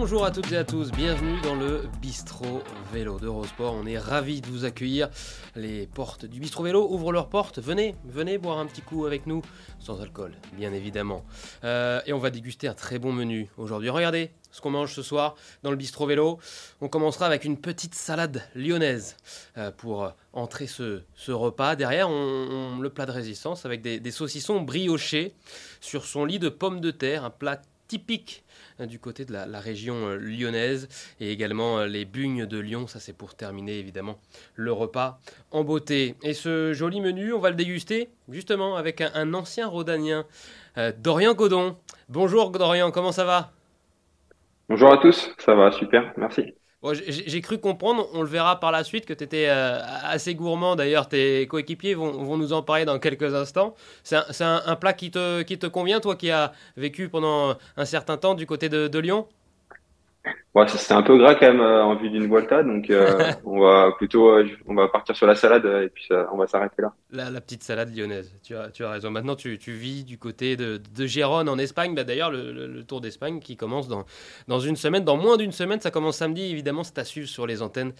Bonjour à toutes et à tous, bienvenue dans le Bistro Vélo d'Eurosport. On est ravis de vous accueillir. Les portes du Bistro Vélo ouvrent leurs portes. Venez, venez boire un petit coup avec nous, sans alcool, bien évidemment. Euh, et on va déguster un très bon menu aujourd'hui. Regardez ce qu'on mange ce soir dans le Bistro Vélo. On commencera avec une petite salade lyonnaise euh, pour entrer ce, repas. Derrière, le plat de résistance avec des, saucissons briochés sur son lit de pommes de terre, un plat typique du côté de la, région euh, lyonnaise et également euh, les bugnes de Lyon. Ça, c'est pour terminer évidemment le repas en beauté. Et ce joli menu, on va le déguster justement avec un, ancien rhodanien, Dorian Godon. Bonjour Dorian, comment ça va? Bonjour à tous, ça va super, merci. J'ai cru comprendre, on le verra par la suite, que tu étais euh, assez gourmand. D'ailleurs, tes coéquipiers vont, nous en parler dans quelques instants. C'est un, plat qui te, qui te convient, toi qui as vécu pendant un certain temps du côté de Lyon? Ouais, c'est un peu gras quand même euh, en vue d'une Volta, donc euh, on va plutôt euh, on va partir sur la salade et puis on va s'arrêter là. La, petite salade lyonnaise, tu as, tu as raison. Maintenant, tu, tu vis du côté de, de Gérone en Espagne. Bah, D'ailleurs, le, Tour d'Espagne qui commence dans, dans une semaine, dans moins d'une semaine, ça commence samedi. Évidemment, c'est à suivre sur les antennes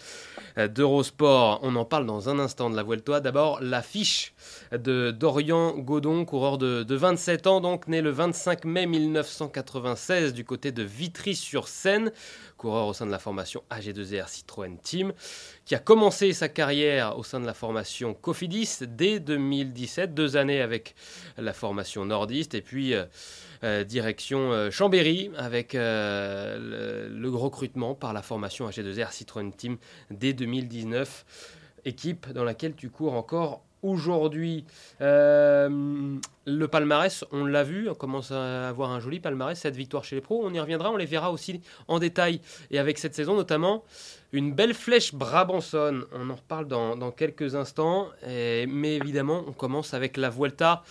d'Eurosport. On en parle dans un instant de la Vuelta. D'abord, l'affiche de Dorian Godon, coureur de, de 27 ans, donc né le 25 mai 1996 du côté de Vitry-sur-Seine coureur au sein de la formation AG2R Citroën Team, qui a commencé sa carrière au sein de la formation Cofidis dès 2017, deux années avec la formation nordiste, et puis euh, euh, direction euh, Chambéry avec le, le, recrutement par la formation AG2R Citroën Team dès 2019, équipe dans laquelle tu cours encore aujourd'hui. Euh, le palmarès, on l'a vu, on commence à avoir un joli palmarès, cette victoire chez les pros. On y reviendra, on les verra aussi en détail et avec cette saison notamment. Une belle flèche Brabanson, on en reparle dans, quelques instants. mais évidemment, on commence avec la Vuelta.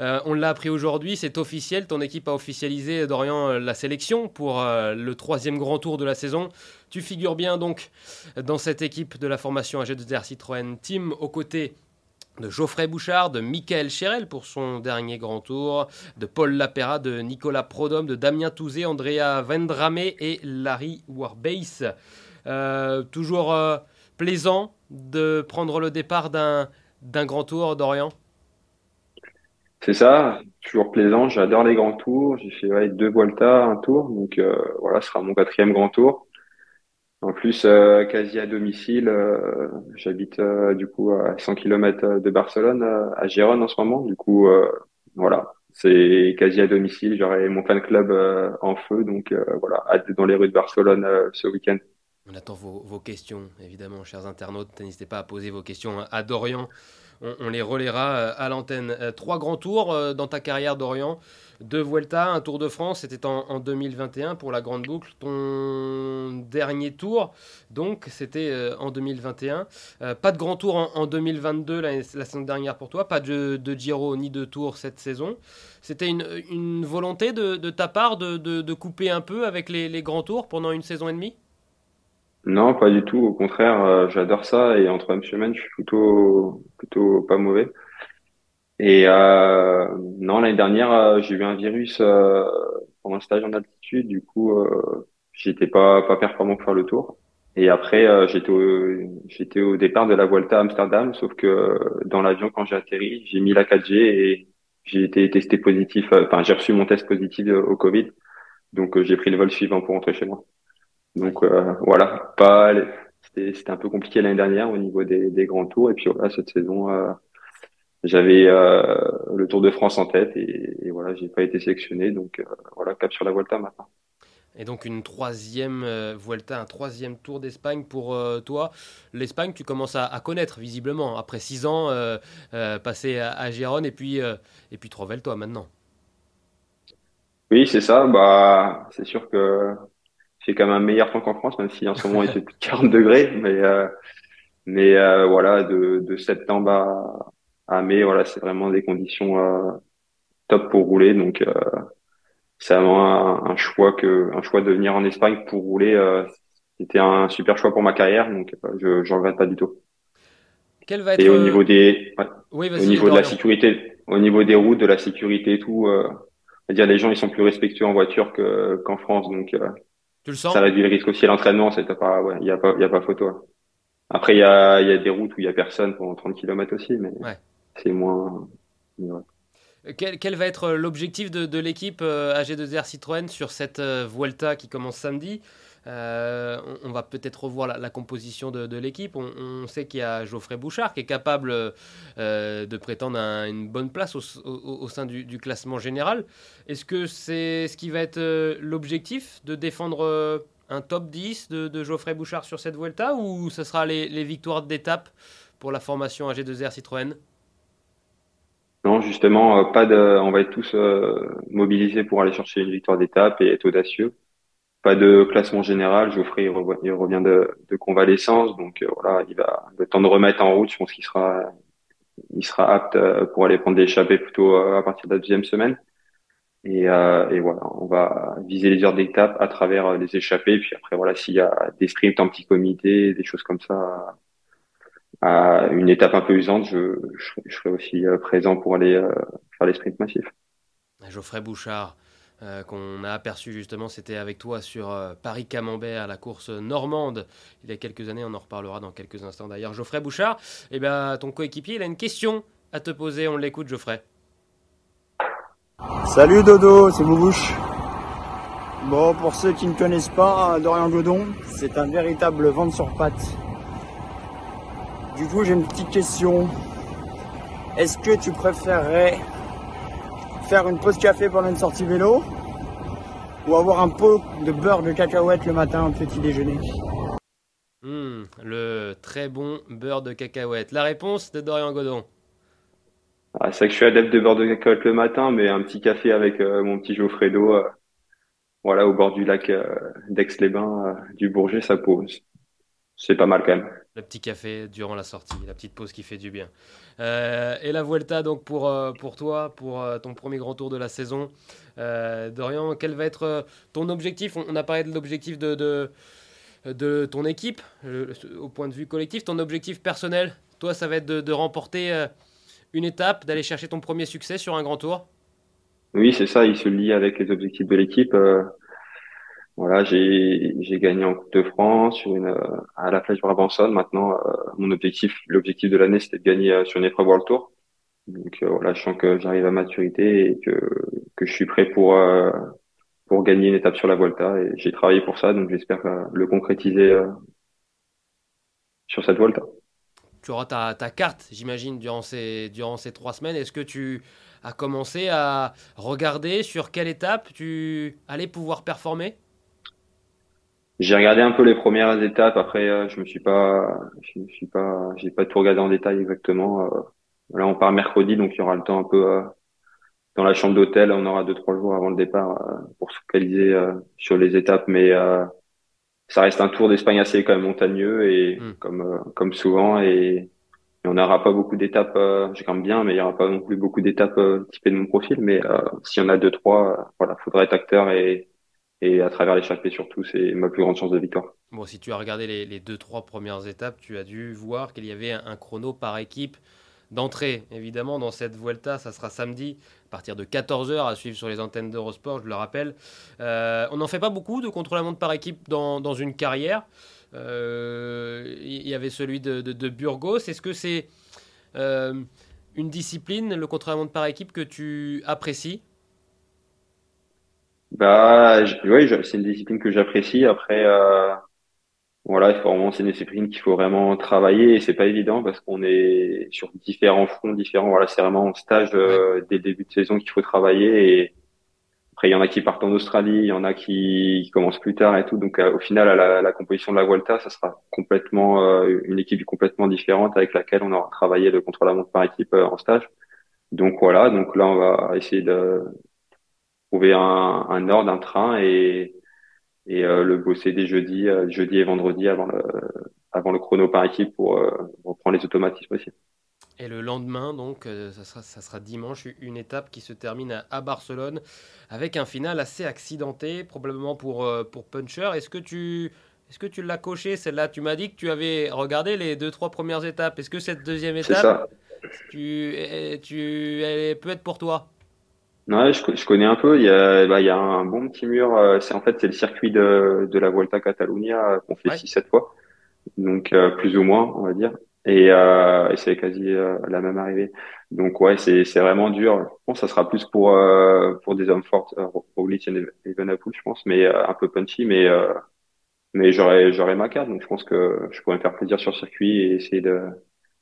Euh, on l'a appris aujourd'hui, c'est officiel. Ton équipe a officialisé, Dorian, la sélection pour euh, le troisième grand tour de la saison. Tu figures bien donc dans cette équipe de la formation AG2R Citroën Team aux côtés de Geoffrey Bouchard, de Michael Cherel pour son dernier grand tour, de Paul Lapera, de Nicolas Prodhomme, de Damien Touzé, Andrea Vendrame et Larry Warbase. Euh, toujours euh, plaisant de prendre le départ d'un, grand tour d'Orient C'est ça, toujours plaisant. J'adore les grands tours. J'ai fait deux Volta, un tour. Donc euh, voilà, ce sera mon quatrième grand tour. En plus, euh, quasi à domicile, euh, j'habite euh, du coup à 100 km de Barcelone, à Gérone en ce moment. Du coup, voilà, c'est quasi à domicile. J'aurai mon fan club en feu, donc voilà, dans les rues de Barcelone ce week-end. On attend vos, questions, évidemment, chers internautes. N'hésitez pas à poser vos questions à Dorian. On, les relaiera à l'antenne. trois grands tours dans ta carrière, Dorian deux Vuelta, un Tour de France, c'était en, 2021 pour la Grande Boucle. Ton dernier tour, donc, c'était euh, en 2021. Euh, pas de Grand Tour en, 2022, la, la, saison dernière pour toi. Pas de, Giro ni de Tour cette saison. C'était une, volonté de, ta part de, couper un peu avec les Grands Tours pendant une saison et demie? Non, pas du tout. Au contraire, euh, j'adore ça et entre semaine, je suis plutôt plutôt pas mauvais. Et euh, non, l'année dernière, euh, j'ai eu un virus euh, pendant un stage en altitude. Du coup, j'étais pas pas performant pour faire le tour. Et après, j'étais au, j'étais au départ de la Volta à Amsterdam, sauf que dans l'avion, quand j'ai atterri, j'ai mis la 4G et j'ai été testé positif. Enfin, j'ai reçu mon test positif au Covid. Donc, j'ai pris le vol suivant pour rentrer chez moi. Donc, voilà, pas, c'était, c'était un peu compliqué l'année dernière au niveau des, des grands tours. Et puis voilà, cette saison, j'avais euh, le Tour de France en tête et, et voilà, j'ai pas été sélectionné. Donc euh, voilà, cap sur la Vuelta maintenant. Et donc une troisième euh, Vuelta, un troisième Tour d'Espagne pour euh, toi. L'Espagne, tu commences à, à, connaître visiblement après six ans passé à, à, Gérone et puis et puis Trovel, toi maintenant. Oui, c'est ça. Bah, c'est sûr que j'ai quand même un meilleur temps qu'en France, même si en ce moment il fait plus de 40 degrés. Mais mais voilà, de, de septembre à, ah, mais voilà, c'est vraiment des conditions euh, top pour rouler. Donc, euh, c'est vraiment un, choix que, un choix de venir en Espagne pour rouler. Euh, c'était un super choix pour ma carrière, donc je j'en regrette pas du tout. Quel va être... Et au niveau des, oui, au niveau de la sécurité, au niveau des routes, de la sécurité et tout, euh, dire les gens ils sont plus respectueux en voiture que qu'en France, donc Tu le sens? Ça réduit le risque aussi à l'entraînement, c'est pas, ouais, il y a pas, il y a pas photo. Après, il y a, il y a des routes où il y a personne pendant 30 km aussi, mais c'est moins. Quel, quel, va être l'objectif de, de l'équipe AG2R Citroën sur cette Vuelta qui commence samedi? Euh, on, va peut-être revoir la, composition de, l'équipe. On, sait qu'il y a Geoffrey Bouchard qui est capable euh, de prétendre à une bonne place au, sein du, classement général. Est-ce que c'est ce qui va être euh, l'objectif de défendre un top 10 de, Geoffrey Bouchard sur cette Vuelta ou ce sera les, victoires d'étape pour la formation AG2R Citroën? Non, justement, pas de. On va être tous mobilisés pour aller chercher une victoire d'étape et être audacieux pas de classement général. Geoffrey revient de, convalescence, donc euh, voilà, il va le temps de remettre en route. Je pense qu'il sera, il sera apte euh, pour aller prendre des échappées plutôt euh, à partir de la deuxième semaine. Et, et voilà, on va viser les heures d'étape à travers les échappées. Puis après, voilà, s'il y a des sprints en petit comité, des choses comme ça, à une étape un peu usante, je, je, serai aussi présent pour aller faire les sprints massifs. Geoffrey Bouchard, euh, qu'on a aperçu justement, c'était avec toi sur euh, Paris-Camembert, la course normande, il y a quelques années, on en reparlera dans quelques instants d'ailleurs. Geoffrey Bouchard, eh ben, ton coéquipier, il a une question à te poser, on l'écoute Geoffrey. Salut Dodo, c'est Boubouche. Bon, pour ceux qui ne connaissent pas, Dorian Godon, c'est un véritable vent sur pattes. Du coup, j'ai une petite question. Est-ce que tu préférerais faire une pause café pendant une sortie vélo ou avoir un pot de beurre de cacahuète le matin au petit déjeuner hmm, Le très bon beurre de cacahuète. La réponse de Dorian Godon. Ah, c'est que je suis adepte de beurre de cacahuète le matin, mais un petit café avec euh, mon petit Geoffredo, euh, voilà, au bord du lac euh, d'Aix-les-Bains, du Bourget, ça pose. C'est pas mal quand même. Le petit café durant la sortie, la petite pause qui fait du bien. Euh, et la Vuelta, donc pour, euh, pour toi, pour euh, ton premier grand tour de la saison. Dorian, quel va être ton objectif? On, a parlé de l'objectif de, de, ton équipe, au point de vue collectif. Ton objectif personnel, toi, ça va être de remporter une étape, d'aller chercher ton premier succès sur un grand tour? Oui, c'est ça, il se lie avec les objectifs de l'équipe. Voilà, j'ai gagné en Coupe de France sur une à la plage Brabançonne. Maintenant, euh, mon objectif, l'objectif de l'année, c'était de gagner euh, sur une épreuve World Tour. Donc euh, voilà, je sens que j'arrive à maturité et que que je suis prêt pour pour gagner une étape sur la Volta. Et j'ai travaillé pour ça, donc j'espère le concrétiser sur cette Volta. Tu auras ta, ta carte, j'imagine, durant ces durant ces trois semaines. Est-ce que tu as commencé à regarder sur quelle étape tu allais pouvoir performer? J'ai regardé un peu les premières étapes. Après, euh, je me suis pas, je me suis pas, j'ai pas tout regardé en détail exactement. Euh, là, on part mercredi, donc il y aura le temps un peu euh, dans la chambre d'hôtel. On aura deux trois jours avant le départ pour se focaliser sur les étapes, mais ça reste un tour d'Espagne assez quand même montagneux et hmm. comme comme souvent et, on n'aura pas beaucoup d'étapes. J'ai quand même bien, mais il y aura pas non plus beaucoup d'étapes typées de mon profil. Mais s'il y en a deux trois, voilà, faudra être acteur et et à travers l'échappée surtout, c'est ma plus grande chance de victoire. Bon, si tu as regardé les, les deux, trois premières étapes, tu as dû voir qu'il y avait un, chrono par équipe d'entrée. Évidemment, dans cette Vuelta, ça sera samedi à partir de 14h à suivre sur les antennes d'Eurosport, je le rappelle. Euh, on n'en fait pas beaucoup de contre-la-montre par équipe dans, une carrière. Euh, il y avait celui de, de, Burgos. Est-ce que c'est euh, une discipline, le contre-la-montre par équipe, que tu apprécies? Bah, oui, c'est une discipline que j'apprécie. Après, euh, voilà, vraiment, c'est une discipline qu'il faut vraiment travailler et c'est pas évident parce qu'on est sur différents fronts différents. Voilà, c'est vraiment en stage euh, dès le début de saison qu'il faut travailler et après, il y en a qui partent en Australie, il y en a qui, commencent plus tard et tout. Donc, euh, au final, à la, la, composition de la Volta, ça sera complètement euh, une équipe complètement différente avec laquelle on aura travaillé le contre-la-montre par équipe en stage. Donc voilà, donc là, on va essayer de, trouver un, un ordre, un train et, et euh, le bosser dès jeudi, euh, jeudi et vendredi avant le, avant le chrono par équipe pour euh, reprendre les automatismes aussi. Et le lendemain, donc, ça sera, ça sera dimanche, une étape qui se termine à, Barcelone avec un final assez accidenté, probablement pour, pour Puncher. Est-ce que tu, est-ce que tu l'as coché celle-là? Tu m'as dit que tu avais regardé les deux, trois premières étapes. Est-ce que cette deuxième étape, tu, tu, elle peut être pour toi? Ouais, je, je connais un peu. Il y a, bah, il y a un bon petit mur. euh, C'est en fait c'est le circuit de, de la Volta Catalunya euh, qu'on fait Ouais. six sept fois, donc euh, plus ou moins, on va dire. Et, euh, et c'est quasi euh, la même arrivée. Donc ouais, c'est c'est vraiment dur. Je pense que ça sera plus pour euh, pour des hommes forts, Roglic et Evenepoel, je pense, mais un peu punchy, mais mais j'aurais j'aurais ma carte, donc je pense que je pourrais me faire plaisir sur le circuit et essayer de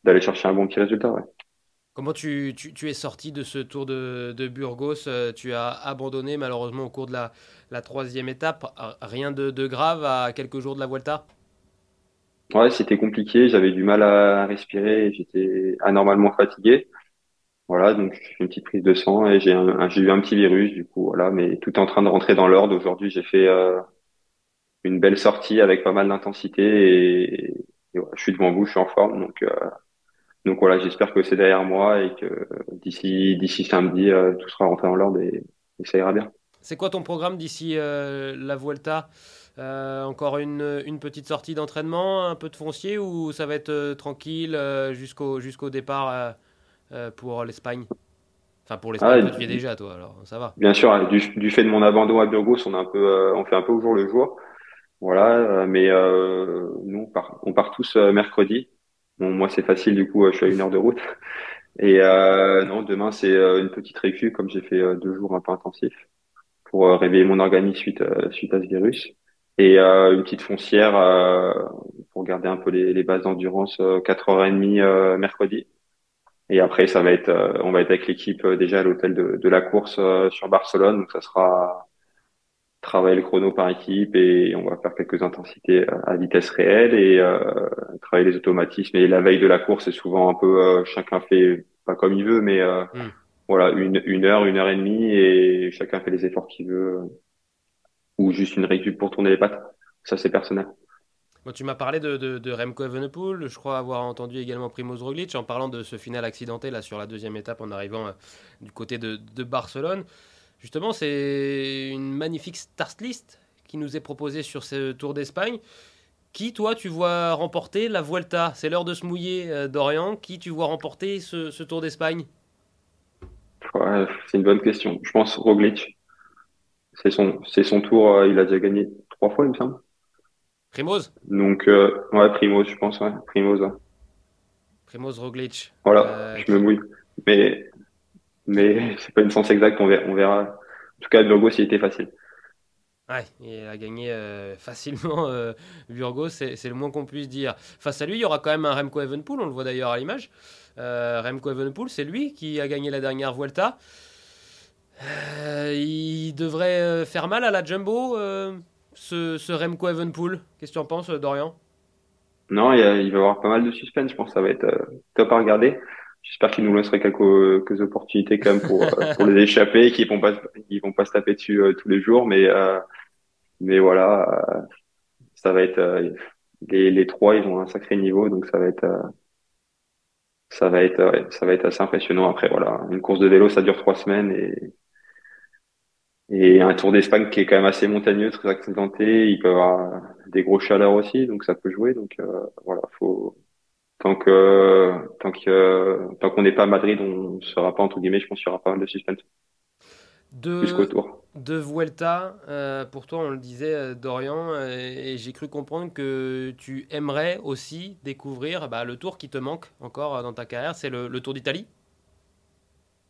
d'aller chercher un bon petit résultat. Ouais. Comment tu, tu- es sorti de ce Tour de, Burgos? euh, Tu as abandonné malheureusement au cours de la, troisième étape. Rien de, grave à quelques jours de la Vuelta? Ouais, c'était compliqué. J'avais du mal à respirer. J'étais anormalement fatigué. Voilà, donc j'ai fait une petite prise de sang et j'ai eu un petit virus du coup. Voilà, mais tout est en train de rentrer dans l'ordre. Aujourd'hui, j'ai fait euh, une belle sortie avec pas mal d'intensité et, je suis devant vous, je suis en forme. Donc euh, donc voilà, j'espère que c'est derrière moi et que d'ici d'ici samedi, euh, tout sera rentré dans l'ordre et, et ça ira bien. C'est quoi ton programme d'ici euh, la Vuelta? Euh, encore une, une petite sortie d'entraînement, un peu de foncier ou ça va être euh, tranquille euh, jusqu'au jusqu'au départ pour l'Espagne? Enfin pour l'Espagne, Ah, tu y es déjà toi, alors ça va. bien sûr, du, du fait de mon abandon à Burgos, on a un peu, on fait un peu au jour le jour. Voilà, mais nous on part, on part tous mercredi. Moi c'est facile du coup, euh, je suis à une heure de route. Et euh, non, demain c'est euh, une petite récup comme j'ai fait deux jours un peu intensifs pour réveiller mon organisme suite suite à ce virus. Et une petite foncière pour garder un peu les, bases d'endurance, euh, 4h30 euh, mercredi. Et après ça va être, on va être avec l'équipe déjà à l'hôtel de, de la course sur Barcelone, donc ça sera travailler le chrono par équipe et on va faire quelques intensités euh, à vitesse réelle et euh, travailler les automatismes. Et la veille de la course, c'est souvent un peu euh, chacun fait pas comme il veut, mais euh, Hmm. voilà une, une heure, une heure et demie et chacun fait les efforts qu'il veut ou juste une récup pour tourner les pattes. Ça c'est personnel. Bon, tu m'as parlé de, de, de Remco Evenepoel, je crois avoir entendu également Primoz Roglic en parlant de ce final accidenté là sur la deuxième étape en arrivant du côté de, de Barcelone. Justement, c'est une magnifique start list qui nous est proposée sur ce Tour d'Espagne. Qui, toi, tu vois remporter la Vuelta? C'est l'heure de se mouiller, euh, Dorian. Qui tu vois remporter ce, ce Tour d'Espagne? Ouais, c'est une bonne question. Je pense Roglic, c'est son c'est son tour. euh, il a déjà gagné trois fois, il me semble. Primoz? Donc euh, ouais, Primoz, je pense. Ouais, Primoz. ouais. Primoz Roglic. Voilà, euh, je me mouille. Mais mais c'est pas une sens exacte, on verra. En tout cas, Burgos, il était facile. Ouais, il a gagné euh, facilement euh, Burgos, c'est le moins qu'on puisse dire. Face à lui, il y aura quand même un Remco Evenepoel, on le voit d'ailleurs à l'image. Euh, Remco Evenepoel, c'est lui qui a gagné la dernière Vuelta. Euh, il devrait faire mal à la Jumbo, ce, ce Remco Evenepoel. Qu'est-ce que tu en penses, Dorian? Non, il, y a- il va y avoir pas mal de suspense, je pense que ça va être top à regarder. J'espère qu'il nous laisserait quelques, quelques opportunités quand même pour, euh, pour les échapper, qu'ils vont pas, qu'ils vont pas se taper dessus euh, tous les jours, mais, euh, mais voilà, euh, ça va être, euh, les, les trois, ils ont un sacré niveau, donc ça va être, euh, ça va être, ouais, ça va être assez impressionnant. Après, voilà, une course de vélo, ça dure trois semaines et, et un Tour d'Espagne qui est quand même assez montagneux, très accidenté. Il peut y avoir des gros chaleurs aussi, donc ça peut jouer. Donc euh, voilà, faut tant que tant que tant qu'on n'est pas à Madrid, on ne sera pas entre guillemets. Je pense qu'il y aura pas mal de suspense jusqu'au De, tour. de Vuelta, euh, pour toi, on le disait, euh, Dorian, euh, et j'ai cru comprendre que tu aimerais aussi découvrir bah, le tour qui te manque encore dans ta carrière, c'est le, le Tour d'Italie?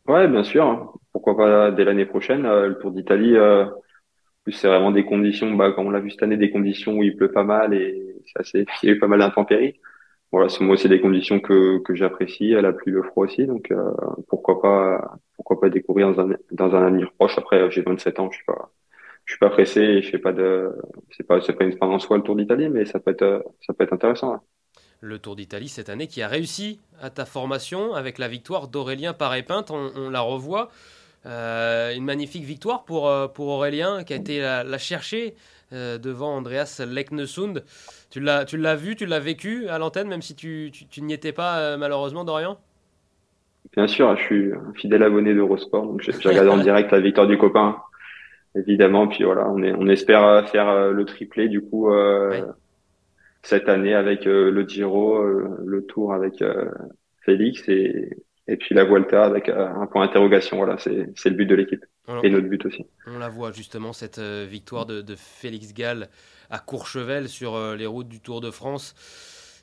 Ouais, bien sûr. hein. Pourquoi pas dès l'année prochaine, euh, le Tour d'Italie. Euh, c'est vraiment des conditions, bah, comme on l'a vu cette année, des conditions où il pleut pas mal et c'est assez, il y a eu pas mal d'intempéries. Voilà, moi aussi des conditions que que j'apprécie, la pluie, le froid aussi. Donc euh, pourquoi pas pourquoi pas découvrir dans un dans un avenir proche. Après, j'ai 27 ans, je suis pas je suis pas pressé et je fais pas de c'est pas c'est pas une en soi le Tour d'Italie, mais ça peut être euh, ça peut être intéressant. ouais. Le Tour d'Italie cette année qui a réussi à ta formation avec la victoire d'Aurélien Paré-Pinte, on, la revoit. Euh, une magnifique victoire pour, euh, pour Aurélien qui a été la chercher euh, devant Andreas Leknesund. Tu l'as, tu l'as vu, tu l'as vécu à l'antenne, même si tu, tu, tu n'y étais pas euh, malheureusement, Dorian? Bien sûr, je suis un fidèle abonné d'Eurosport, donc j'ai regardé en direct la victoire du copain, évidemment. Puis voilà, on est on espère euh, faire le triplé du coup Oui. cette année avec le Giro, le Tour avec Félix et et puis la Vuelta avec un point d'interrogation. Voilà, c'est le but de l'équipe et notre but aussi. On la voit justement cette victoire de, de Félix Gall à Courchevel sur les routes du Tour de France.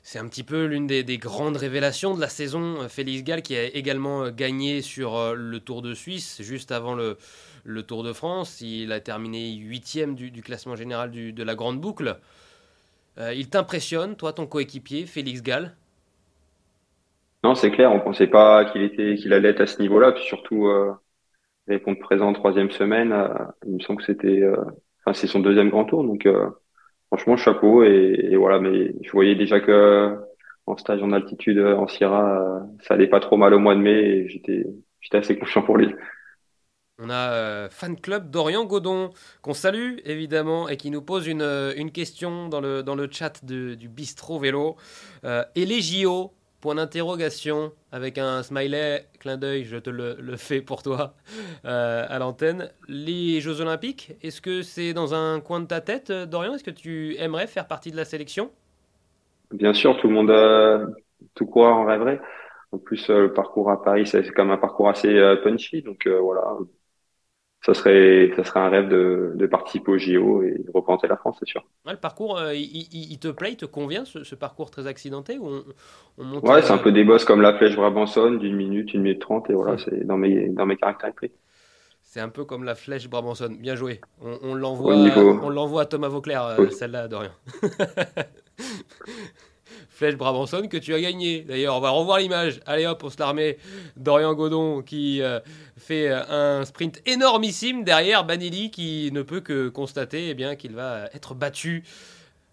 C'est un petit peu l'une des, grandes révélations de la saison. Félix Gall qui a également gagné sur le Tour de Suisse juste avant le, le Tour de France. Il a terminé huitième du, du classement général du, de la Grande Boucle. Euh, il t'impressionne, toi, ton coéquipier, Félix Gall? Non, c'est clair. On pensait pas qu'il était, qu'il allait être à ce niveau-là. Puis surtout, euh, répondre présent en troisième semaine. Euh, il me semble que c'était, euh, c'est son deuxième grand tour. Donc, franchement, chapeau. Et, voilà. Mais je voyais déjà que en stage en altitude en Sierra, ça allait pas trop mal au mois de mai. Et j'étais, j'étais assez confiant pour lui. On a euh, fan club Dorian Godon qu'on salue évidemment et qui nous pose une, euh, question dans le, dans le chat du bistrot vélo. Euh, et les JO Point d'interrogation avec un smiley, clin d'œil, je te le, fais pour toi à l'antenne. Les Jeux Olympiques, est-ce que c'est dans un coin de ta tête, Dorian? Est-ce que tu aimerais faire partie de la sélection? Bien sûr, tout le monde, tout coureur en rêverait. En plus, le parcours à Paris, c'est comme un parcours assez punchy, donc voilà, ça serait, ça serait un rêve de, de participer au JO et de représenter la France, c'est sûr. le parcours, euh, il, il, te plaît, il te convient, ce, ce parcours très accidenté ou on, on monte Ouais, c'est un peu des bosses comme la flèche Brabançonne d'une minute, une minute trente, et voilà, c'est dans mes, dans mes caractéristiques. C'est un peu comme la flèche Brabançonne. Bien joué. On, on l'envoie, on l'envoie à Thomas Vauclair, euh, celle-là, Dorian. Flèche Brabançonne que tu as gagné. D'ailleurs, on va revoir l'image. Allez hop, on se la remet. Dorian Godon qui euh, fait euh, un sprint énormissime derrière Banili qui ne peut que constater eh qu'il va être battu.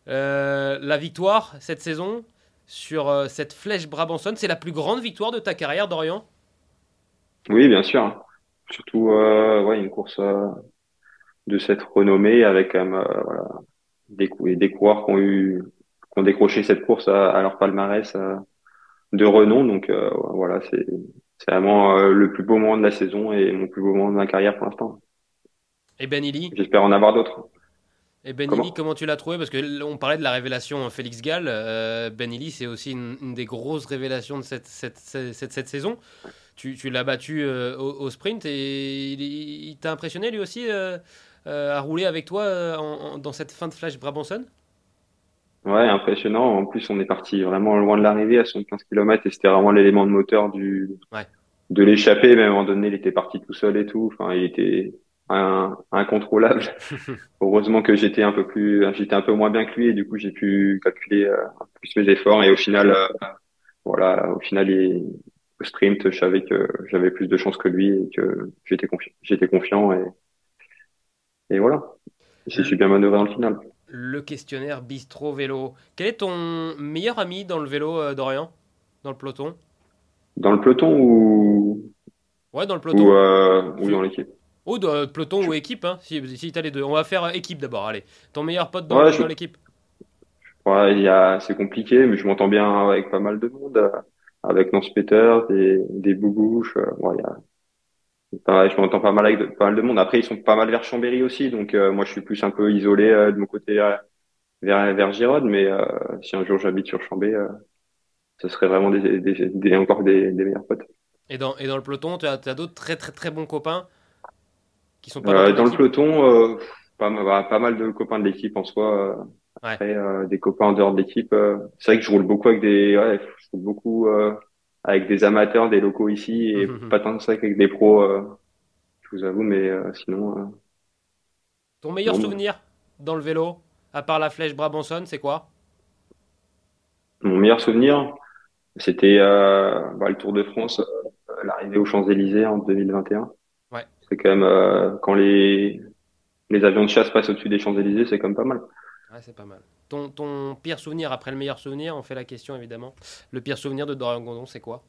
Euh, la victoire cette saison sur cette Flèche Brabançonne, c'est la plus grande victoire de ta carrière, Dorian? Oui, bien sûr. Surtout ouais, une course de cette renommée avec des coureurs qui ont eu ont décroché cette course à, leur palmarès euh, de renom. Donc euh, voilà, c'est vraiment euh, le plus beau moment de la saison et mon plus beau moment de ma carrière pour l'instant. Et Ben J'espère en avoir d'autres. Et Ben comment, comment tu l'as trouvé? Parce que on parlait de la révélation Félix Gall. Ben c'est aussi une, des grosses révélations de cette, cette, cette, cette saison. Tu, tu l'as battu au, sprint et il, t'a impressionné lui aussi à rouler avec toi dans cette fin de flash Brabanson Ouais, impressionnant. En plus, on est parti vraiment loin de l'arrivée à 75 km et c'était vraiment l'élément de moteur du ouais. de l'échapper. Mais à un moment donné, il était parti tout seul et tout. Enfin, il était un, incontrôlable. Heureusement que j'étais un peu plus, j'étais un peu moins bien que lui et du coup, j'ai pu calculer euh, plus mes efforts et au final, euh, voilà, au final, il, au sprint, je savais que j'avais plus de chance que lui et que j'étais confiant. J'étais confiant et et voilà. Je suis bien manœuvré dans le final le questionnaire Bistro Vélo. Quel est ton meilleur ami dans le vélo, euh, Dorian? Dans le peloton? Dans le peloton ou. Ouais, dans le peloton. Ou, euh, dans l'équipe? Ou dans le peloton ou équipe, hein, si, si tu as les deux. On va faire équipe d'abord, allez. Ton meilleur pote dans, l'équipe? Ouais, a... c'est compliqué, mais je m'entends bien avec pas mal de monde. Euh, avec Nance Peter, des, des boubouches. Ouais, il y a je m'entends pas mal avec pas mal de monde. Après, ils sont pas mal vers Chambéry aussi, donc euh, moi, je suis plus un peu isolé euh, de mon côté euh, vers vers Girode. Mais si un jour j'habite sur Chambéry, ce serait vraiment des, des, des encore des, des, meilleurs potes. Et dans et dans le peloton, tu as, as d'autres très très très bons copains qui sont pas dans, le peloton. Pas, bah, pas, mal de copains de l'équipe en soi. Après, des copains en dehors de l'équipe. c'est vrai que je roule beaucoup avec des, ouais, je roule beaucoup avec des amateurs, des locaux ici et pas tant que ça qu'avec des pros, euh, je vous avoue, mais euh, sinon. Euh, Ton meilleur souvenir dans le vélo, à part la flèche Brabanson, c'est quoi? Mon meilleur souvenir, c'était bah, le Tour de France, l'arrivée aux Champs-Élysées en 2021. Ouais. C'est quand même quand les les avions de chasse passent au-dessus des Champs-Élysées, c'est quand même pas mal. Ouais, c'est pas mal. Ton, ton, pire souvenir après le meilleur souvenir, on fait la question évidemment. Le pire souvenir de Dorian Gondon, c'est quoi?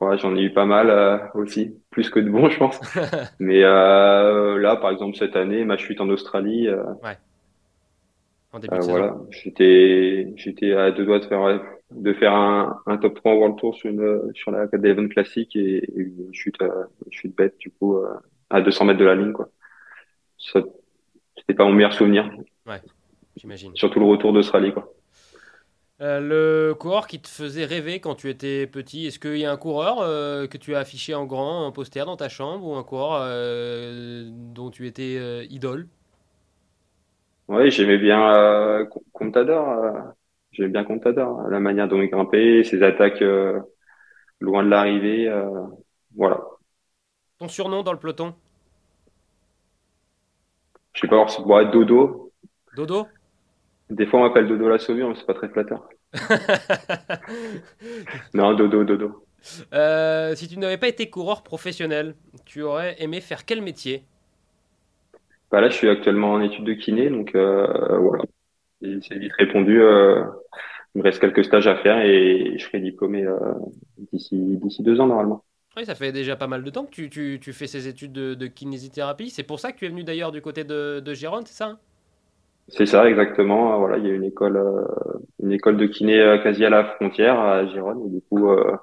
Ouais, J'en ai eu pas mal euh, aussi, plus que de bons, je pense. Mais euh, là, par exemple, cette année, ma chute en Australie. Euh, ouais. En début de voilà, j'étais, j'étais à deux doigts de faire, de faire un, un top 3 World Tour sur, une, sur la Devon Classic et, une chute, une chute bête, du coup, à 200 mètres de la ligne, quoi. c'était pas mon meilleur souvenir. Ouais. J'imagine. Surtout le retour d'Australie, quoi. Euh, le coureur qui te faisait rêver quand tu étais petit, est-ce qu'il y a un coureur euh, que tu as affiché en grand, en poster dans ta chambre, ou un coureur euh, dont tu étais idole? Oui, j'aimais bien Contador. j'aimais bien Contador, la manière dont il grimpait, ses attaques loin de l'arrivée. voilà. Ton surnom dans le peloton? Je sais pas, c'est Dodo. Dodo? Des fois, on m'appelle Dodo la saumure, mais c'est pas très flatteur. non, Dodo, Dodo. Euh, si tu n'avais pas été coureur professionnel, tu aurais aimé faire quel métier? Bah Là, je suis actuellement en études de kiné, donc euh, voilà. C'est vite répondu. Euh, il me reste quelques stages à faire et je serai diplômé d'ici d'ici deux ans normalement. Oui, ça fait déjà pas mal de temps que tu, tu, tu fais ces études de, de kinésithérapie. C'est pour ça que tu es venu d'ailleurs du côté de, de Gironde, c'est ça hein? C'est ça, exactement. Voilà, il y a une école, euh, une école de kiné euh, quasi à la frontière à Gironde. Et du coup, euh,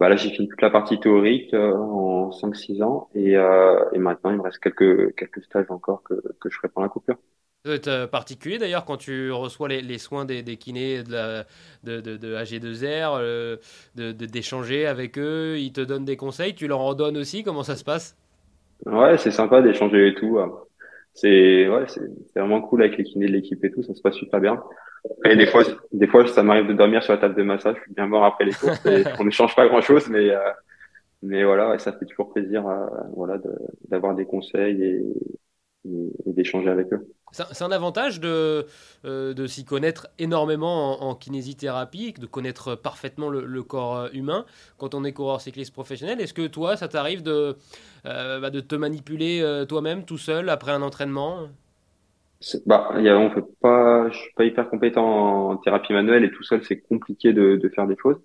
bah là, j'ai fini toute la partie théorique en 5-6 ans. Et, et maintenant, il me reste quelques, quelques stages encore que, que je ferai pendant la coupure. Ça doit être particulier d'ailleurs quand tu reçois les, les soins des, des, kinés de, la, de, de, de AG2R, de d'échanger avec eux, ils te donnent des conseils, tu leur en donnes aussi, comment ça se passe? Ouais, c'est sympa d'échanger et tout c'est ouais, c'est vraiment cool avec les kinés de l'équipe et tout, ça se passe super bien. Et des fois, des fois, ça m'arrive de dormir sur la table de massage. Je suis bien mort après les courses. Et on ne change pas grand chose, mais euh, mais voilà, ça fait toujours plaisir, euh, voilà, d'avoir des conseils et, et d'échanger avec eux. C'est un avantage de, euh, de s'y connaître énormément en, kinésithérapie, de connaître parfaitement le, corps euh, humain quand on est coureur cycliste professionnel. Est-ce que toi, ça t'arrive de, euh, bah, de te manipuler toi-même tout seul après un entraînement? Bah, y a, on pas, je suis pas hyper compétent en thérapie manuelle et tout seul, c'est compliqué de, faire des choses.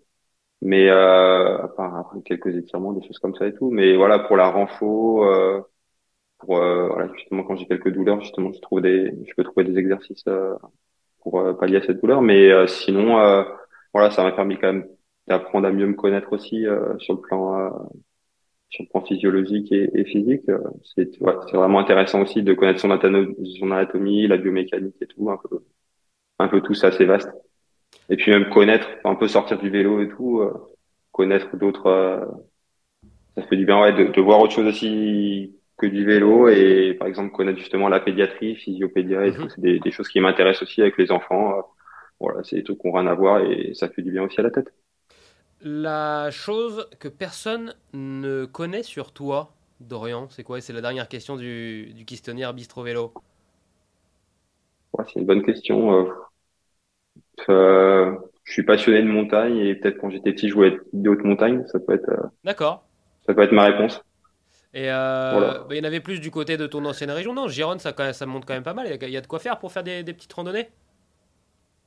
Mais à part quelques étirements, des choses comme ça et tout. Mais voilà, pour la renfo, pour euh, voilà, justement quand j'ai quelques douleurs, justement je trouve des, je peux trouver des exercices euh, pour euh, pallier à cette douleur. Mais sinon, voilà, ça m'a permis quand même d'apprendre à mieux me connaître aussi sur le plan sur le plan physiologique et, physique. C'est ouais, c'est vraiment intéressant aussi de connaître son, anatomie, la biomécanique et tout, un peu un peu tout ça, assez vaste. Et puis même connaître, un peu sortir du vélo et tout, connaître d'autres. ça fait du bien ouais, de, de voir autre chose aussi que du vélo et par exemple connaître justement la pédiatrie, physiopédia et mhm. tout, c'est des, des, choses qui m'intéressent aussi avec les enfants. Euh, voilà, c'est des trucs qu'on rien à voir et ça fait du bien aussi à la tête. La chose que personne ne connaît sur toi, Dorian, c'est quoi? C'est la dernière question du, du questionnaire Bistro Vélo. Ouais, c'est une bonne question. Euh, euh, je suis passionné de montagne et peut-être quand j'étais petit, je voulais être de haute montagne. Ça peut être. D'accord. Ça peut être ma réponse. Et euh, bah, il y en avait plus du côté de ton ancienne région. Non, Gironde, ça, ça monte quand même pas mal. Il y, a de quoi faire pour faire des, petites randonnées?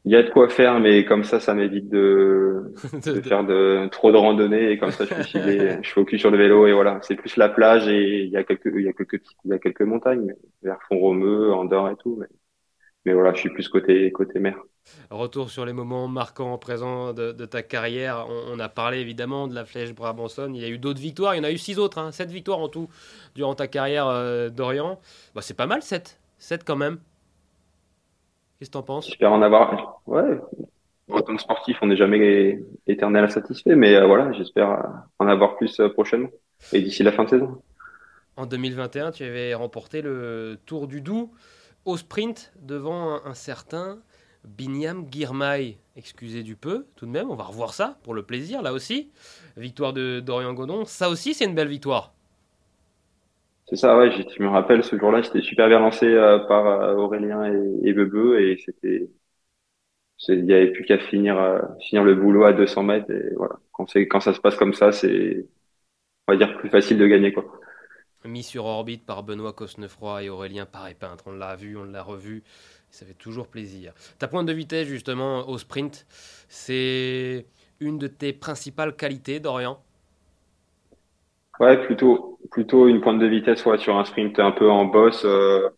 Il y a de quoi faire, mais comme ça, ça m'évite de, de, faire de, trop de randonnées. Et comme ça, je suis je suis focus sur le vélo. Et voilà, c'est plus la plage et il y a quelques, il y a quelques, il y a quelques montagnes, vers Font-Romeu, Andorre et tout. Mais, mais voilà, je suis plus côté, côté mer. Retour sur les moments marquants présents de, de ta carrière. On, a parlé évidemment de la flèche Brabanson. Il y a eu d'autres victoires. Il y en a eu six autres. Hein. Sept victoires en tout durant ta carrière euh, d'Orient. Bah, c'est pas mal, sept. Sept quand même. Qu'est-ce que t'en penses? J'espère en avoir. Ouais. En tant que sportif, on n'est jamais éternel satisfait. Mais euh, voilà, j'espère en avoir plus euh, prochainement. Et d'ici la fin de saison. En 2021, tu avais remporté le Tour du Doubs au sprint devant un certain Binyam Girmay, excusez du peu, tout de même, on va revoir ça pour le plaisir, là aussi. Victoire de Dorian Godon, ça aussi c'est une belle victoire. C'est ça, ouais, je me rappelle ce jour-là, j'étais super bien lancé euh, par euh, Aurélien et, et Bebe et c'était, il n'y avait plus qu'à finir, euh, finir le boulot à 200 mètres et voilà. Quand ça se passe comme ça, c'est, on va dire, plus facile de gagner, quoi. Mis sur orbite par Benoît Cosnefroy et Aurélien Paré-Peintre, on l'a vu, on l'a revu. Ça fait toujours plaisir. Ta pointe de vitesse, justement, au sprint, c'est une de tes principales qualités, Dorian? Ouais, plutôt, plutôt une pointe de vitesse ouais, sur un sprint un peu en boss, euh,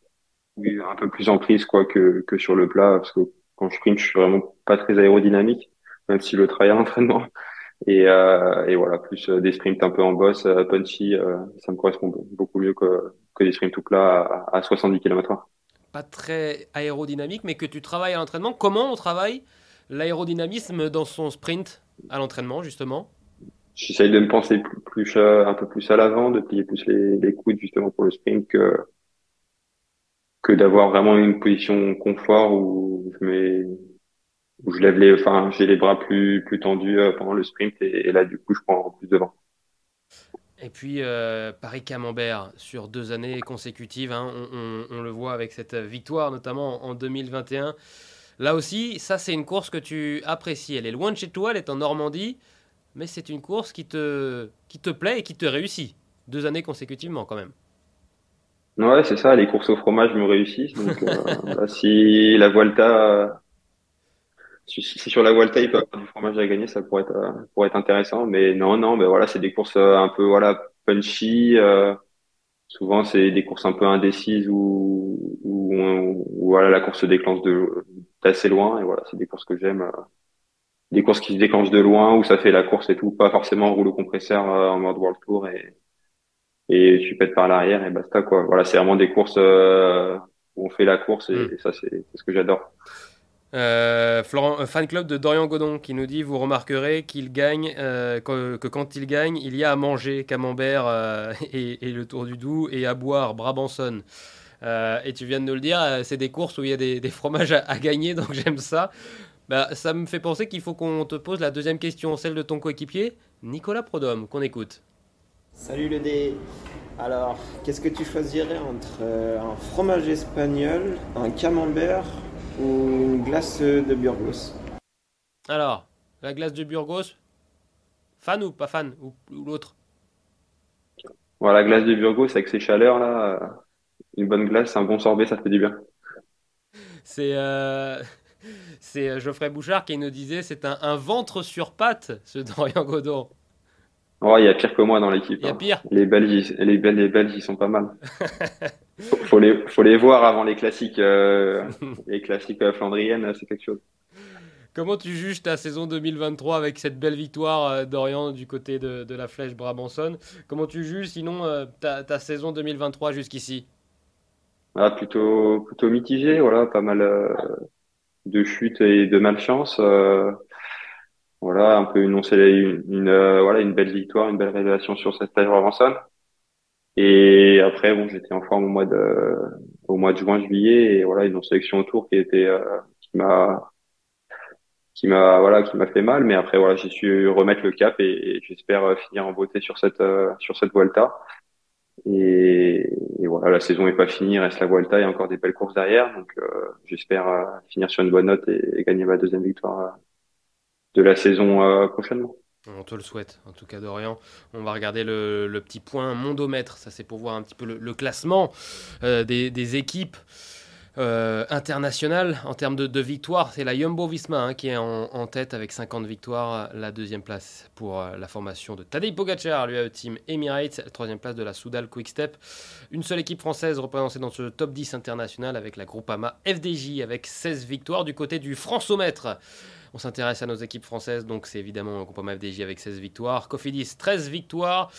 un peu plus en prise quoi, que, que sur le plat, parce que quand je sprint, je suis vraiment pas très aérodynamique, même si le travail à l'entraînement. Et, euh, et voilà, plus euh, des sprints un peu en boss, euh, punchy, ça me correspond beaucoup mieux que, que des sprints tout plat à, à 70 km/h pas très aérodynamique, mais que tu travailles à l'entraînement. Comment on travaille l'aérodynamisme dans son sprint à l'entraînement, justement? J'essaye de me penser plus, un peu plus à l'avant, de plier plus les, coudes justement pour le sprint que, d'avoir vraiment une position confort où je mets, où je lève les, enfin, j'ai les bras plus, tendus euh, pendant le sprint et, là, du coup, je prends plus de vent. Et puis euh, Paris Camembert sur deux années consécutives, hein, on, le voit avec cette victoire notamment en 2021. Là aussi, ça c'est une course que tu apprécies. Elle est loin de chez toi, elle est en Normandie, mais c'est une course qui te, qui te plaît et qui te réussit. Deux années consécutivement quand même. Ouais, c'est ça, les courses au fromage me réussissent. Donc, euh, bah, si la Vuelta, si, sur la Vuelta il peut avoir du fromage à gagner, ça pourrait être, euh, pourrait être intéressant. Mais non, non, mais voilà, c'est des courses euh, un peu voilà punchy. souvent, c'est des courses un peu indécises où, où, voilà la course se déclenche de d'assez loin. Et voilà, c'est des courses que j'aime des courses qui se déclenchent de loin, où ça fait la course et tout, pas forcément rouleau compresseur euh, en mode World Tour et, et tu pètes par l'arrière et basta quoi. Voilà, c'est vraiment des courses euh, où on fait la course et, hmm. ça c'est ce que j'adore. Euh, Florent, fan club de Dorian Godon qui nous dit vous remarquerez qu'il gagne que, quand il gagne il y a à manger camembert et, le Tour du Doubs et à boire Brabanson. et tu viens de nous le dire, c'est des courses où il y a des, fromages à gagner donc j'aime ça. Bah, ça me fait penser qu'il faut qu'on te pose la deuxième question, celle de ton coéquipier, Nicolas Prodhomme, qu'on écoute. Salut le dé. Alors, qu'est-ce que tu choisirais entre euh, un fromage espagnol, un camembert ou une glace de Burgos Alors, la glace de Burgos, fan ou pas fan Ou, l'autre? Voilà, la glace de Burgos avec ses chaleurs là, euh, une bonne glace, un bon sorbet, ça fait du bien. C'est. Euh, c'est euh, Geoffrey Bouchard qui nous disait c'est un, ventre sur pattes, ce Dorian Godon. Oh, il y a pire que moi dans l'équipe. Il y a hein. pire. Les Belges, les, Belges, les Belges, ils sont pas mal. faut, les, faut les voir avant les classiques, euh, les classiques euh, flandriennes, c'est quelque chose. Comment tu juges ta saison 2023 avec cette belle victoire d'Orient du côté de, la flèche Brabanson Comment tu juges sinon ta, saison 2023 jusqu'ici? Ah, plutôt, plutôt mitigé, voilà, pas mal, de chute et de malchance. Euh, voilà, un peu une, une, euh, voilà, une belle victoire, une belle révélation sur cette plage Robinson. Et après, bon, j'étais en forme au mois de, au mois de juin, juillet, et voilà, une sélection autour qui était, euh, qui m'a, qui m'a, voilà, qui m'a fait mal, mais après, voilà, j'ai su remettre le cap et, j'espère finir en beauté sur cette, sur cette Vuelta. Et, voilà, la saison n'est pas finie, il reste la Vuelta, il y a encore des belles courses derrière. Donc euh, j'espère euh, finir sur une bonne note et, gagner ma deuxième victoire euh, de la saison prochainement. On te le souhaite, en tout cas Dorian. On va regarder le, petit point mondomètre, ça c'est pour voir un petit peu le, classement des, des, équipes. Euh, international en termes de, victoires, c'est la Jumbo Visma hein, qui est en, tête avec 50 victoires. La deuxième place pour euh, la formation de Tadej Pogacar, lui Team Emirates. La troisième place de la Soudal Quickstep. Une seule équipe française représentée dans ce top 10 international avec la Groupama FDJ avec 16 victoires du côté du Françomètre. On s'intéresse à nos équipes françaises, donc c'est évidemment le groupe FDJ avec 16 victoires, Cofidis 13 victoires,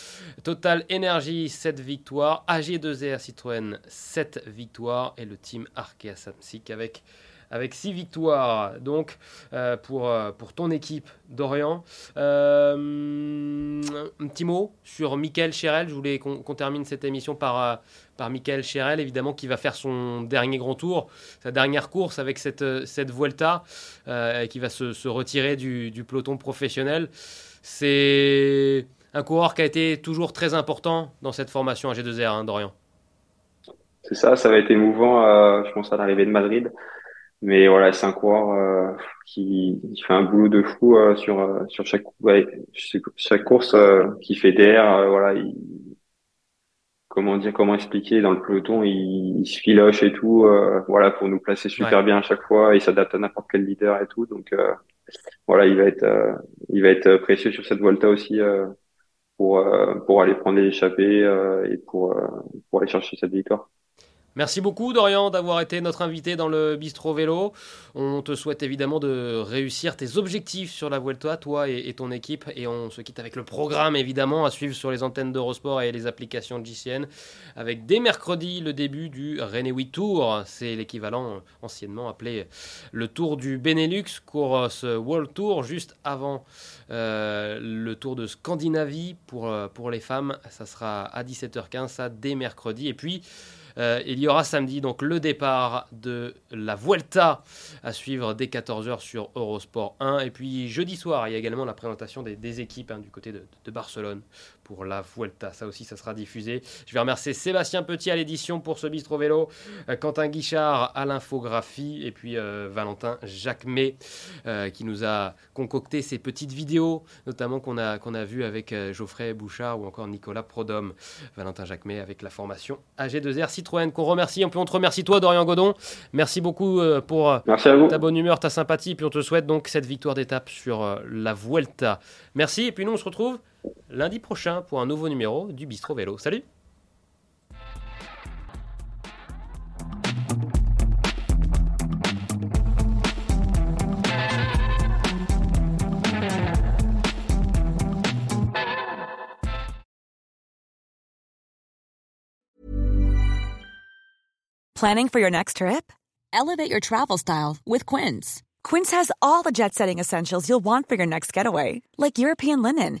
Total Energy 7 victoires, AG2R Citroën 7 victoires. Et le team Arkea Samsic avec avec 6 victoires donc euh, pour, euh, pour ton équipe d'Orient. Euh, un petit mot sur Michael Cherel. Je voulais qu'on termine cette émission par, par Michael Cherel, évidemment, qui va faire son dernier grand tour, sa dernière course avec cette, cette Vuelta, qui va se, retirer du, du, peloton professionnel. C'est un coureur qui a été toujours très important dans cette formation à G2R hein, d'Orient. C'est ça, ça va être émouvant, je pense, à l'arrivée de Madrid. Mais voilà, c'est un coureur euh, qui, qui, fait un boulot de fou euh, sur euh, sur chaque ouais, chaque course qui fait d'air. voilà, il, comment dire, comment expliquer dans le peloton, il, il se filoche et tout. voilà, pour nous placer super bien à chaque fois. Il s'adapte à n'importe quel leader et tout. Donc voilà, il va être il va être précieux sur cette Volta aussi pour pour aller prendre les échappées et pour pour aller chercher cette victoire. Merci beaucoup Dorian d'avoir été notre invité dans le Bistro Vélo. On te souhaite évidemment de réussir tes objectifs sur la Vuelta, toi et, ton équipe. Et on se quitte avec le programme évidemment à suivre sur les antennes d'Eurosport et les applications de JCN. Avec dès mercredi le début du Renewi Tour. C'est l'équivalent anciennement appelé le Tour du Benelux, course World Tour, juste avant euh, le Tour de Scandinavie pour, euh, pour les femmes. Ça sera à 17h15, ça dès mercredi. Et puis euh, il y aura samedi donc le départ de la Vuelta à suivre dès 14h sur Eurosport 1. Et puis jeudi soir, il y a également la présentation des, équipes hein, du côté de, Barcelone pour la Vuelta. Ça aussi, ça sera diffusé. Je vais remercier Sébastien Petit à l'édition pour ce bistro vélo, euh, Quentin Guichard à l'infographie et puis euh, Valentin Jacquemet qui nous a concocté ces petites vidéos, notamment qu'on a, qu'on a vu avec Geoffrey Bouchard ou encore Nicolas Prodhomme. Valentin Jacquemet avec la formation AG2R qu'on remercie. Et puis on te remercie toi, Dorian Godon. Merci beaucoup euh, pour euh, ta bonne humeur, ta sympathie. Et puis on te souhaite donc cette victoire d'étape sur euh, la Vuelta. Merci. Et puis nous, on se retrouve lundi prochain pour un nouveau numéro du Bistro Vélo. Salut Planning for your next trip? Elevate your travel style with Quince. Quince has all the jet setting essentials you'll want for your next getaway, like European linen,